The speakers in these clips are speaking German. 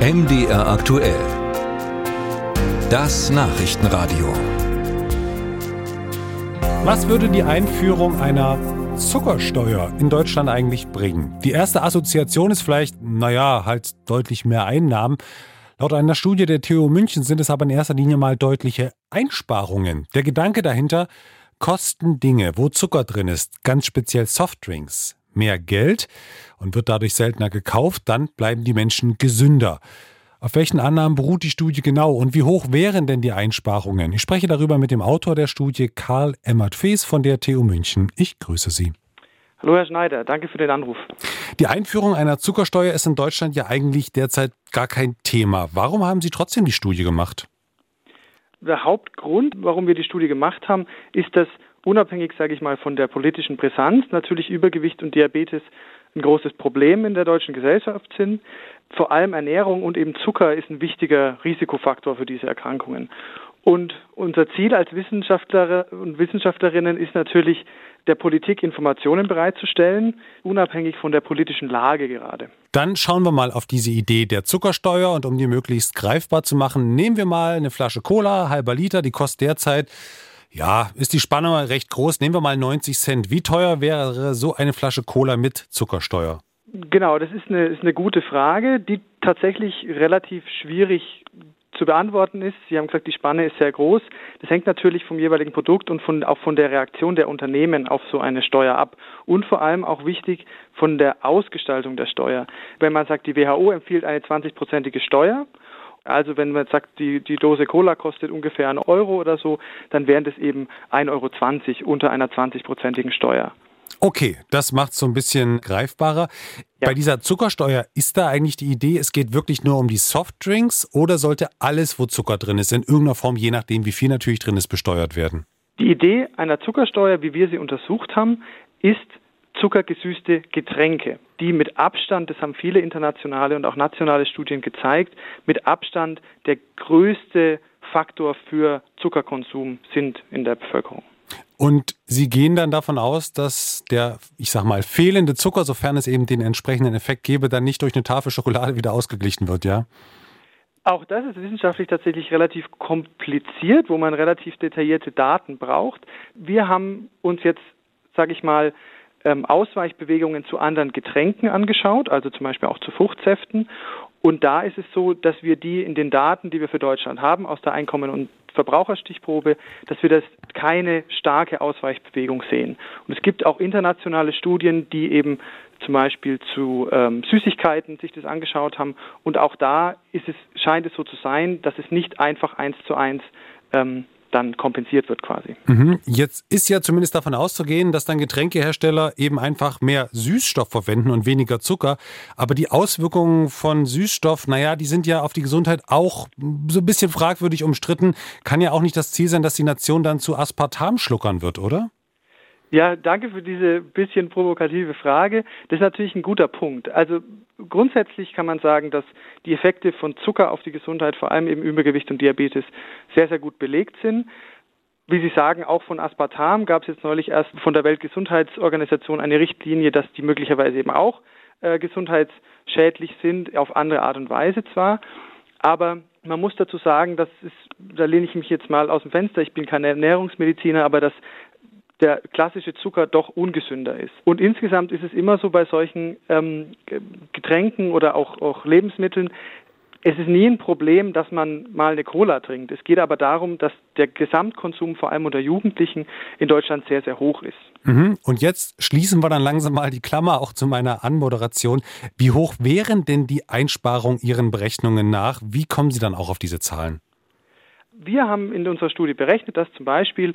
MDR aktuell. Das Nachrichtenradio. Was würde die Einführung einer Zuckersteuer in Deutschland eigentlich bringen? Die erste Assoziation ist vielleicht, naja, halt deutlich mehr Einnahmen. Laut einer Studie der TU München sind es aber in erster Linie mal deutliche Einsparungen. Der Gedanke dahinter, kosten Dinge, wo Zucker drin ist, ganz speziell Softdrinks, mehr Geld und wird dadurch seltener gekauft, dann bleiben die Menschen gesünder. Auf welchen Annahmen beruht die Studie genau und wie hoch wären denn die Einsparungen? Ich spreche darüber mit dem Autor der Studie, Karl Emmert-Fees von der TU München. Ich grüße Sie. Hallo Herr Schneider, danke für den Anruf. Die Einführung einer Zuckersteuer ist in Deutschland ja eigentlich derzeit gar kein Thema. Warum haben Sie trotzdem die Studie gemacht? Der Hauptgrund, warum wir die Studie gemacht haben, ist, dass unabhängig, sage ich mal, von der politischen Brisanz natürlich Übergewicht und Diabetes ein großes Problem in der deutschen Gesellschaft sind. Vor allem Ernährung und eben Zucker ist ein wichtiger Risikofaktor für diese Erkrankungen. Und unser Ziel als Wissenschaftler und Wissenschaftlerinnen ist natürlich, der Politik Informationen bereitzustellen, unabhängig von der politischen Lage gerade. Dann schauen wir mal auf diese Idee der Zuckersteuer und um die möglichst greifbar zu machen, nehmen wir mal eine Flasche Cola, halber Liter, die kostet derzeit ja, ist die Spannung recht groß. Nehmen wir mal 90 Cent. Wie teuer wäre so eine Flasche Cola mit Zuckersteuer? Genau, das ist eine, ist eine gute Frage, die tatsächlich relativ schwierig zu beantworten ist. Sie haben gesagt, die Spanne ist sehr groß. Das hängt natürlich vom jeweiligen Produkt und von, auch von der Reaktion der Unternehmen auf so eine Steuer ab. Und vor allem auch wichtig von der Ausgestaltung der Steuer. Wenn man sagt, die WHO empfiehlt eine 20-prozentige Steuer also wenn man sagt, die, die Dose Cola kostet ungefähr einen Euro oder so, dann wären das eben 1,20 Euro unter einer 20-prozentigen Steuer. Okay, das macht es so ein bisschen greifbarer. Ja. Bei dieser Zuckersteuer ist da eigentlich die Idee, es geht wirklich nur um die Softdrinks oder sollte alles, wo Zucker drin ist, in irgendeiner Form, je nachdem, wie viel natürlich drin ist, besteuert werden? Die Idee einer Zuckersteuer, wie wir sie untersucht haben, ist, zuckergesüßte Getränke, die mit Abstand, das haben viele internationale und auch nationale Studien gezeigt, mit Abstand der größte Faktor für Zuckerkonsum sind in der Bevölkerung. Und Sie gehen dann davon aus, dass der, ich sag mal, fehlende Zucker, sofern es eben den entsprechenden Effekt gäbe, dann nicht durch eine Tafel Schokolade wieder ausgeglichen wird, ja? Auch das ist wissenschaftlich tatsächlich relativ kompliziert, wo man relativ detaillierte Daten braucht. Wir haben uns jetzt, sage ich mal, ähm, Ausweichbewegungen zu anderen Getränken angeschaut, also zum Beispiel auch zu Fruchtsäften. Und da ist es so, dass wir die in den Daten, die wir für Deutschland haben, aus der Einkommen- und Verbraucherstichprobe, dass wir das keine starke Ausweichbewegung sehen. Und es gibt auch internationale Studien, die eben zum Beispiel zu ähm, Süßigkeiten sich das angeschaut haben. Und auch da ist es, scheint es so zu sein, dass es nicht einfach eins zu eins ähm, dann kompensiert wird quasi. Mhm. Jetzt ist ja zumindest davon auszugehen, dass dann Getränkehersteller eben einfach mehr Süßstoff verwenden und weniger Zucker. Aber die Auswirkungen von Süßstoff, naja, die sind ja auf die Gesundheit auch so ein bisschen fragwürdig umstritten. Kann ja auch nicht das Ziel sein, dass die Nation dann zu Aspartam schluckern wird, oder? Ja, danke für diese bisschen provokative Frage. Das ist natürlich ein guter Punkt. Also grundsätzlich kann man sagen, dass die Effekte von Zucker auf die Gesundheit, vor allem eben Übergewicht und Diabetes, sehr, sehr gut belegt sind. Wie Sie sagen, auch von Aspartam gab es jetzt neulich erst von der Weltgesundheitsorganisation eine Richtlinie, dass die möglicherweise eben auch äh, gesundheitsschädlich sind, auf andere Art und Weise zwar. Aber man muss dazu sagen, dass es, da lehne ich mich jetzt mal aus dem Fenster, ich bin kein Ernährungsmediziner, aber dass der klassische Zucker doch ungesünder ist. Und insgesamt ist es immer so bei solchen ähm, Getränken oder auch, auch Lebensmitteln, es ist nie ein Problem, dass man mal eine Cola trinkt. Es geht aber darum, dass der Gesamtkonsum vor allem unter Jugendlichen in Deutschland sehr, sehr hoch ist. Mhm. Und jetzt schließen wir dann langsam mal die Klammer auch zu meiner Anmoderation. Wie hoch wären denn die Einsparungen Ihren Berechnungen nach? Wie kommen Sie dann auch auf diese Zahlen? Wir haben in unserer Studie berechnet, dass zum Beispiel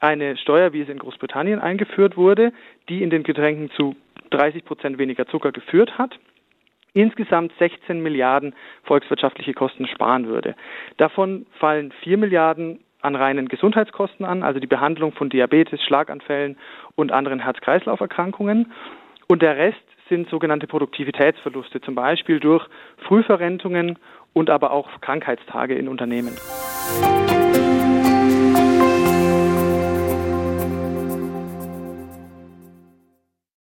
eine Steuer, wie es in Großbritannien eingeführt wurde, die in den Getränken zu 30 Prozent weniger Zucker geführt hat, insgesamt 16 Milliarden volkswirtschaftliche Kosten sparen würde. Davon fallen 4 Milliarden an reinen Gesundheitskosten an, also die Behandlung von Diabetes, Schlaganfällen und anderen Herz-Kreislauf-Erkrankungen. Und der Rest sind sogenannte Produktivitätsverluste, zum Beispiel durch Frühverrentungen und aber auch Krankheitstage in Unternehmen.